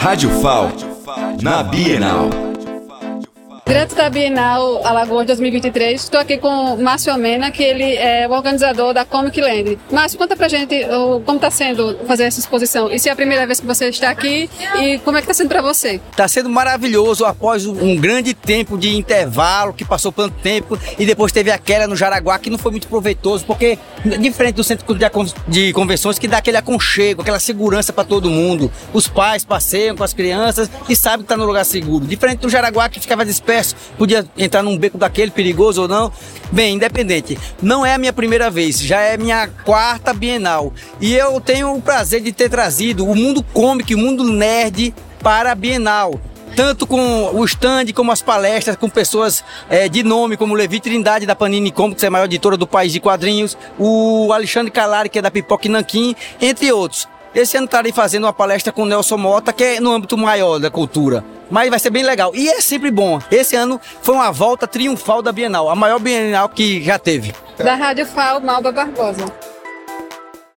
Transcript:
Rádio FAO, na Bienal. Direto da Bienal Alagoas 2023, estou aqui com Márcio Amena, que ele é o organizador da Comic Land. Márcio, conta pra gente como está sendo fazer essa exposição. E se é a primeira vez que você está aqui e como é que está sendo para você? Está sendo maravilhoso após um grande tempo de intervalo, que passou tanto tempo, e depois teve a queda no Jaraguá, que não foi muito proveitoso, porque diferente do centro de convenções, que dá aquele aconchego, aquela segurança para todo mundo. Os pais passeiam com as crianças e sabem que está no lugar seguro. Diferente do Jaraguá, que ficava disperso podia entrar num beco daquele, perigoso ou não. Bem, independente, não é a minha primeira vez, já é minha quarta Bienal. E eu tenho o prazer de ter trazido o mundo cômico, o mundo nerd para a Bienal tanto com o stand como as palestras com pessoas é, de nome, como Levi Trindade da Panini Comics, é a maior editora do país de quadrinhos, o Alexandre Calari, que é da Pipoque Nanquim, entre outros. Esse ano estarei fazendo uma palestra com o Nelson Mota, que é no âmbito maior da cultura. Mas vai ser bem legal. E é sempre bom. Esse ano foi uma volta triunfal da Bienal, a maior Bienal que já teve. Da Rádio FAO, Malba Barbosa.